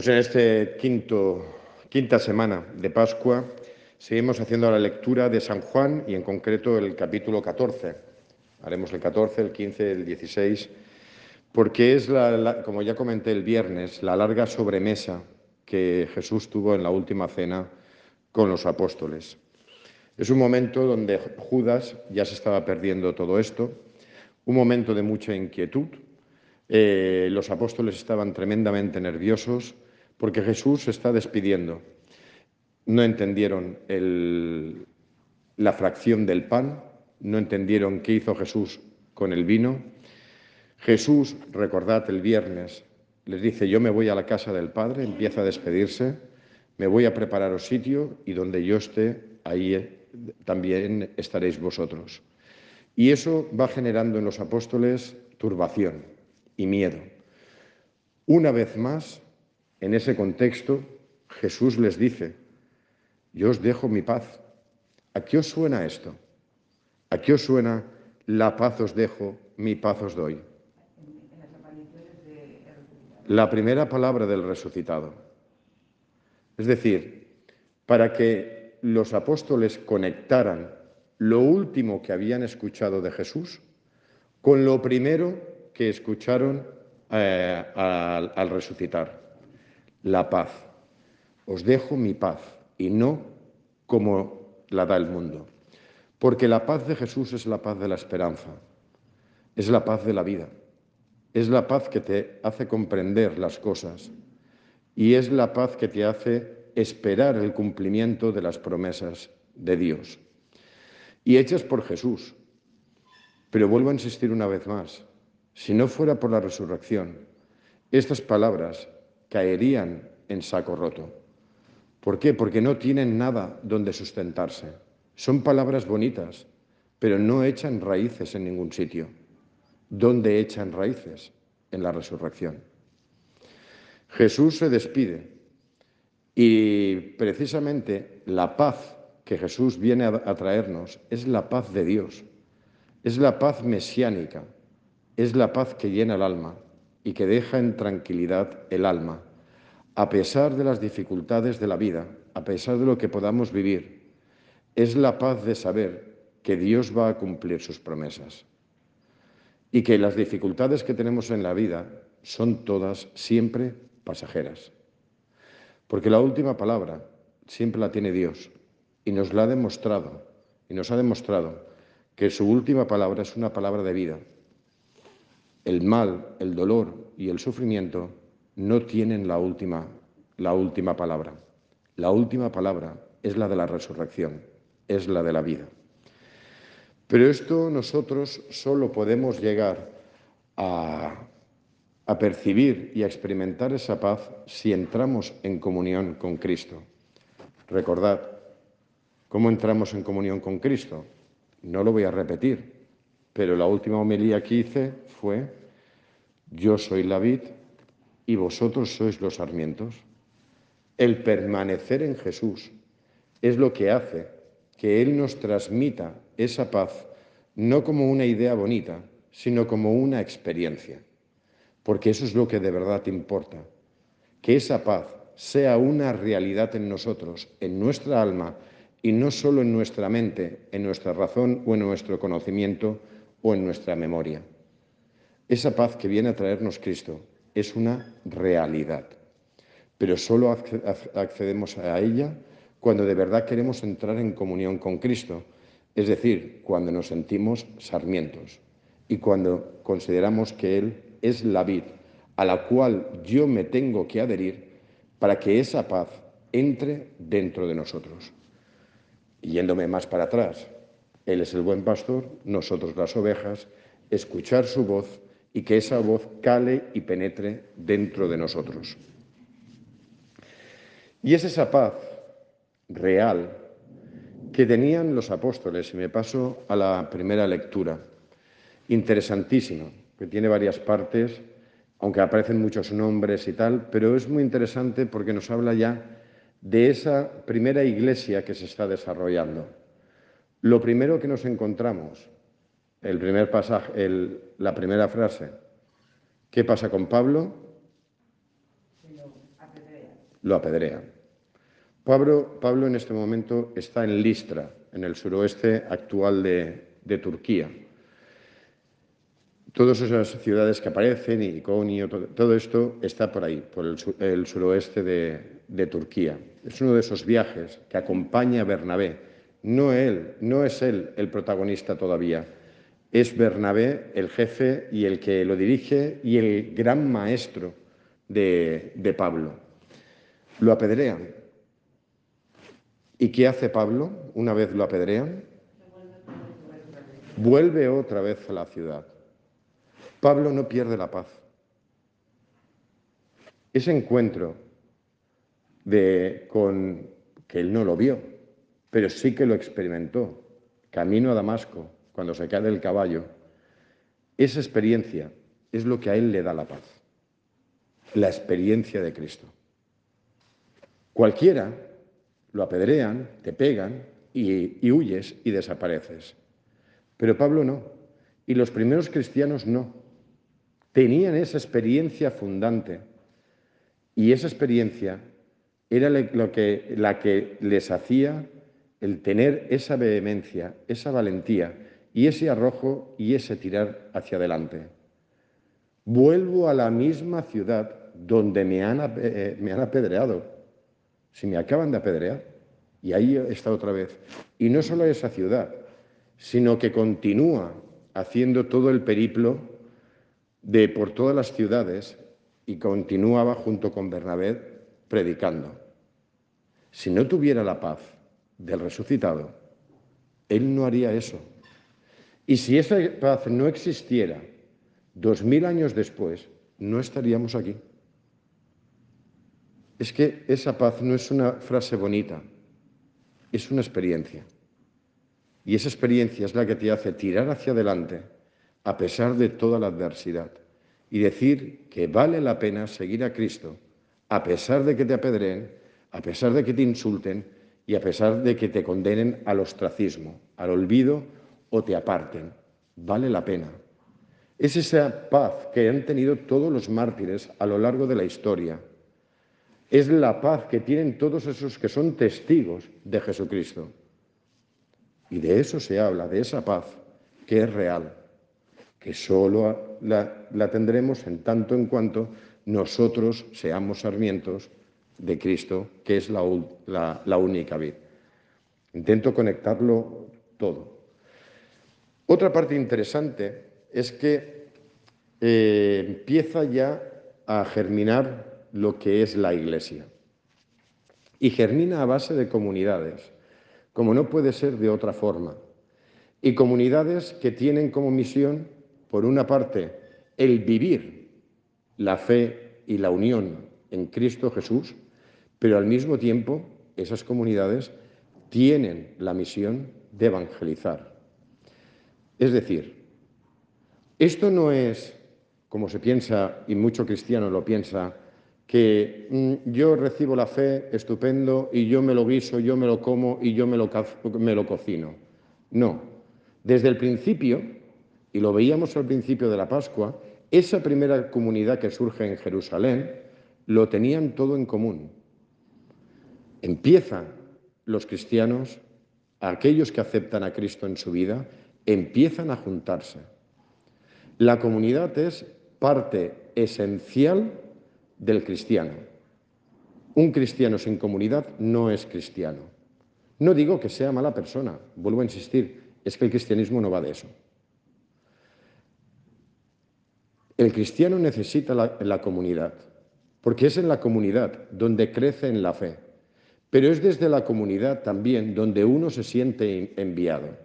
Pues en este quinto, quinta semana de Pascua seguimos haciendo la lectura de San Juan y en concreto el capítulo 14. Haremos el 14, el 15, el 16, porque es, la, como ya comenté el viernes, la larga sobremesa que Jesús tuvo en la última cena con los apóstoles. Es un momento donde Judas ya se estaba perdiendo todo esto, un momento de mucha inquietud, eh, los apóstoles estaban tremendamente nerviosos porque Jesús se está despidiendo. No entendieron la fracción del pan, no entendieron qué hizo Jesús con el vino. Jesús, recordad el viernes, les dice, yo me voy a la casa del Padre, empieza a despedirse, me voy a prepararos sitio y donde yo esté, ahí eh, también estaréis vosotros. Y eso va generando en los apóstoles turbación y miedo. Una vez más, en ese contexto, Jesús les dice, yo os dejo mi paz. ¿A qué os suena esto? ¿A qué os suena la paz os dejo, mi paz os doy? La primera palabra del resucitado. Es decir, para que los apóstoles conectaran lo último que habían escuchado de Jesús con lo primero que escucharon eh, al, resucitar. La paz. Os dejo mi paz y no como la da el mundo. Porque la paz de Jesús es la paz de la esperanza, es la paz de la vida, es la paz que te hace comprender las cosas y es la paz que te hace esperar el cumplimiento de las promesas de Dios. Y hechas por Jesús. Pero vuelvo a insistir una vez más, si no fuera por la resurrección, estas palabras caerían en saco roto. ¿Por qué? Porque no tienen nada donde sustentarse. Son palabras bonitas, pero no echan raíces en ningún sitio. ¿Dónde echan raíces? En la resurrección. Jesús se despide y precisamente la paz que Jesús viene a traernos es la paz de Dios, es la paz mesiánica, es la paz que llena el alma y que deja en tranquilidad el alma, a pesar de las dificultades de la vida, a pesar de lo que podamos vivir. Es la paz de saber que Dios va a cumplir sus promesas y que las dificultades que tenemos en la vida son todas siempre pasajeras. Porque la última palabra siempre la tiene Dios y nos la ha demostrado y nos ha demostrado que su última palabra es una palabra de vida, el mal, el dolor y el sufrimiento no tienen la última, la última palabra. La última palabra es la de la resurrección, es la de la vida. Pero esto nosotros solo podemos llegar a, a percibir y a experimentar esa paz si entramos en comunión con Cristo. Recordad, ¿cómo entramos en comunión con Cristo? No lo voy a repetir, pero la última homilía que hice fue, yo soy la vid y vosotros sois los sarmientos. El permanecer en Jesús es lo que hace que Él nos transmita esa paz, no como una idea bonita, sino como una experiencia. Porque eso es lo que de verdad importa, que esa paz sea una realidad en nosotros, en nuestra alma, y no solo en nuestra mente, en nuestra razón o en nuestro conocimiento, o en nuestra memoria. Esa paz que viene a traernos Cristo es una realidad, pero solo accedemos a ella cuando de verdad queremos entrar en comunión con Cristo, es decir, cuando nos sentimos sarmientos y cuando consideramos que Él es la vid a la cual yo me tengo que adherir para que esa paz entre dentro de nosotros. yéndome más para atrás, él es el buen pastor, nosotros las ovejas, escuchar su voz y que esa voz cale y penetre dentro de nosotros. Y es esa paz real que tenían los apóstoles, y me paso a la primera lectura, interesantísimo, que tiene varias partes, aunque aparecen muchos nombres y tal, pero es muy interesante porque nos habla ya de esa primera iglesia que se está desarrollando. Lo primero que nos encontramos, el primer pasaje, la primera frase, ¿qué pasa con Pablo? lo apedrean. Pablo, Pablo en este momento está en Listra, en el suroeste actual de, Turquía. Todas esas ciudades que aparecen, Iconio, todo, todo esto está por ahí, por el, suroeste de, Turquía. Es uno de esos viajes que acompaña a Bernabé. No él, no es él el protagonista todavía. Es Bernabé el jefe y el que lo dirige y el gran maestro de, de Pablo. Lo apedrean, ¿Y qué hace Pablo una vez lo apedrean? Vuelve otra vez a la ciudad. Pablo no pierde la paz. Ese encuentro de, con que él no lo vio, pero sí que lo experimentó, camino a Damasco, cuando se cae del caballo, esa experiencia es lo que a él le da la paz, la experiencia de Cristo. Cualquiera lo apedrean, te pegan y, huyes y desapareces. Pero Pablo no. Y los primeros cristianos no. Tenían esa experiencia fundante. Y esa experiencia era lo que, la que les hacía el tener esa vehemencia, esa valentía y ese arrojo y ese tirar hacia adelante. Vuelvo a la misma ciudad donde me han, eh, me han apedreado si me acaban de apedrear. Y ahí está otra vez. Y no solo esa ciudad, sino que continúa haciendo todo el periplo de por todas las ciudades y continuaba junto con Bernabé predicando. Si no tuviera la paz del resucitado, él no haría eso. Y si esa paz no existiera dos mil años después, no estaríamos aquí es que esa paz no es una frase bonita, es una experiencia. Y esa experiencia es la que te hace tirar hacia adelante a pesar de toda la adversidad y decir que vale la pena seguir a Cristo a pesar de que te apedreen, a pesar de que te insulten y a pesar de que te condenen al ostracismo, al olvido o te aparten. Vale la pena. Es esa paz que han tenido todos los mártires a lo largo de la historia es la paz que tienen todos esos que son testigos de Jesucristo. Y de eso se habla, de esa paz que es real, que solo la, tendremos en tanto en cuanto nosotros seamos sarmientos de Cristo, que es la, única vida. Intento conectarlo todo. Otra parte interesante es que eh, empieza ya a germinar lo que es la Iglesia. Y germina a base de comunidades, como no puede ser de otra forma. Y comunidades que tienen como misión, por una parte, el vivir la fe y la unión en Cristo Jesús, pero al mismo tiempo esas comunidades tienen la misión de evangelizar. Es decir, esto no es, como se piensa, y mucho cristiano lo piensa, que mm, yo recibo la fe, estupendo, y yo me lo guiso, yo me lo como y yo me lo, me lo cocino. No. Desde el principio, y lo veíamos al principio de la Pascua, esa primera comunidad que surge en Jerusalén lo tenían todo en común. Empiezan los cristianos, aquellos que aceptan a Cristo en su vida, empiezan a juntarse. La comunidad es parte esencial del cristiano. Un cristiano sin comunidad no es cristiano. No digo que sea mala persona, vuelvo a insistir, es que el cristianismo no va de eso. El cristiano necesita la, comunidad, porque es en la comunidad donde crece en la fe, pero es desde la comunidad también donde uno se siente enviado.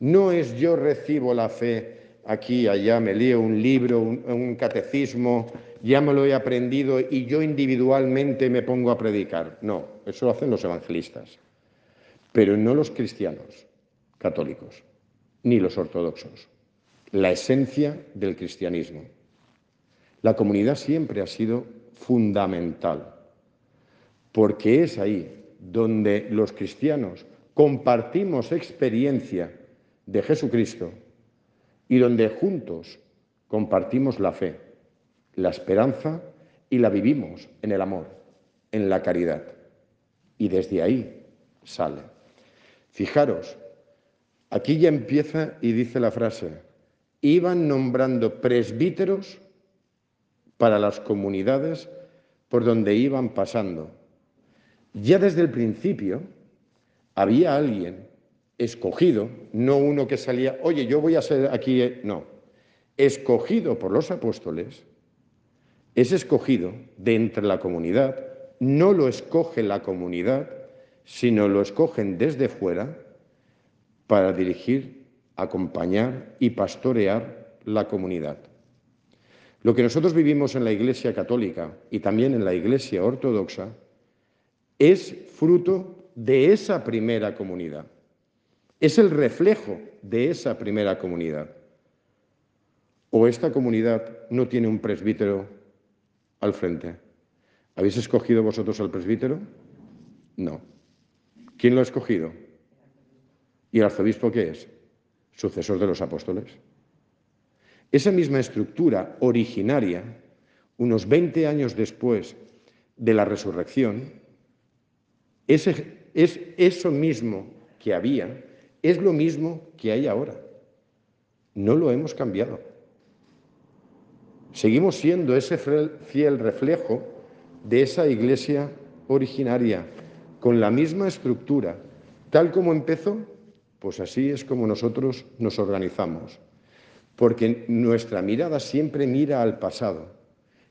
No es yo recibo la fe aquí, allá, me leo un libro, un catecismo, ya me lo he aprendido y yo individualmente me pongo a predicar. No, eso lo hacen los evangelistas, pero no los cristianos católicos, ni los ortodoxos. La esencia del cristianismo. La comunidad siempre ha sido fundamental, porque es ahí donde los cristianos compartimos experiencia de Jesucristo y donde juntos compartimos la fe la esperanza y la vivimos en el amor, en la caridad. Y desde ahí sale. Fijaros, aquí ya empieza y dice la frase, iban nombrando presbíteros para las comunidades por donde iban pasando. Ya desde el principio había alguien escogido, no uno que salía, oye, yo voy a ser aquí, eh", no, escogido por los apóstoles, es escogido de entre la comunidad, no lo escoge la comunidad, sino lo escogen desde fuera para dirigir, acompañar y pastorear la comunidad. Lo que nosotros vivimos en la Iglesia Católica y también en la Iglesia Ortodoxa es fruto de esa primera comunidad. Es el reflejo de esa primera comunidad. ¿O esta comunidad no tiene un presbítero al frente? ¿Habéis escogido vosotros al presbítero? No. ¿Quién lo ha escogido? ¿Y el arzobispo qué es? Sucesor de los apóstoles. Esa misma estructura originaria, unos 20 años después de la resurrección, es eso mismo que había, es lo mismo que hay ahora. No lo hemos cambiado. Seguimos siendo ese fiel reflejo de esa iglesia originaria, con la misma estructura, tal como empezó, pues así es como nosotros nos organizamos porque nuestra mirada siempre mira al pasado.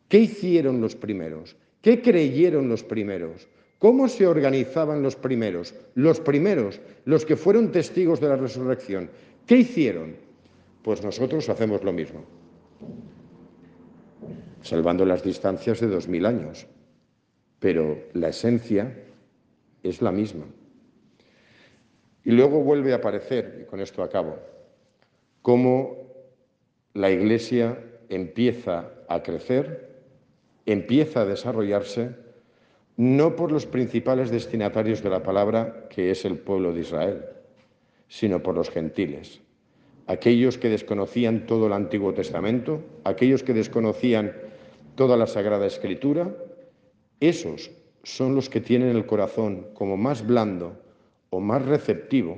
¿Qué hicieron los primeros? ¿Qué creyeron los primeros? ¿Cómo se organizaban los primeros? Los primeros, los que fueron testigos de la resurrección. ¿Qué hicieron? Pues nosotros hacemos lo mismo, salvando las distancias de dos mil años, pero la esencia es la misma. Y luego vuelve a aparecer, y con esto acabo, cómo la Iglesia empieza a crecer, empieza a desarrollarse, no por los principales destinatarios de la palabra, que es el pueblo de Israel, sino por los gentiles, aquellos que desconocían todo el Antiguo Testamento, aquellos que desconocían toda la Sagrada Escritura, esos son los que tienen el corazón como más blando o más receptivo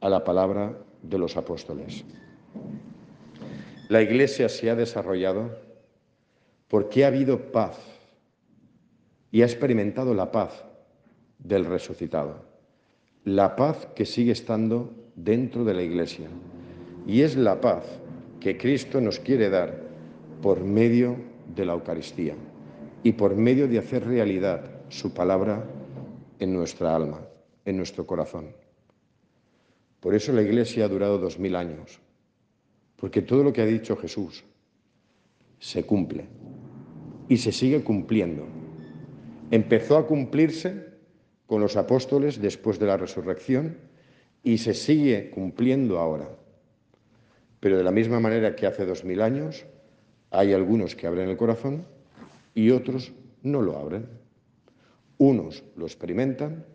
a la palabra de los apóstoles. La Iglesia se ha desarrollado porque ha habido paz y ha experimentado la paz del resucitado. La paz que sigue estando dentro de la Iglesia. Y es la paz que Cristo nos quiere dar por medio de la Eucaristía y por medio de hacer realidad su palabra en nuestra alma, en nuestro corazón. Por eso la Iglesia ha durado dos mil años, porque todo lo que ha dicho Jesús se cumple y se sigue cumpliendo. Empezó a cumplirse con los apóstoles después de la resurrección y se sigue cumpliendo ahora. Pero de la misma manera que hace dos mil años, hay algunos que abren el corazón y otros no lo abren. Unos lo experimentan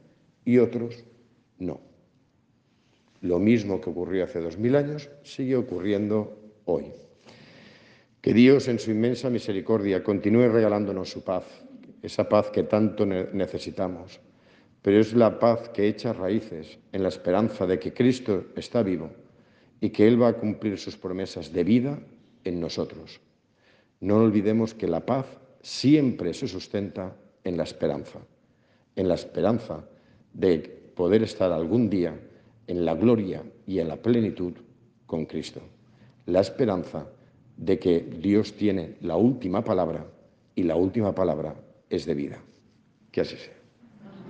y otros no. Lo mismo que ocurrió hace dos mil años sigue ocurriendo hoy. Que Dios en su inmensa misericordia continúe regalándonos su paz, esa paz que tanto necesitamos, pero es la paz que echa raíces en la esperanza de que Cristo está vivo y que Él va a cumplir sus promesas de vida en nosotros. No olvidemos que la paz siempre se sustenta en la esperanza, en la esperanza de poder estar algún día en la gloria y en la plenitud con Cristo. La esperanza de que Dios tiene la última palabra y la última palabra es de vida. Que así sea.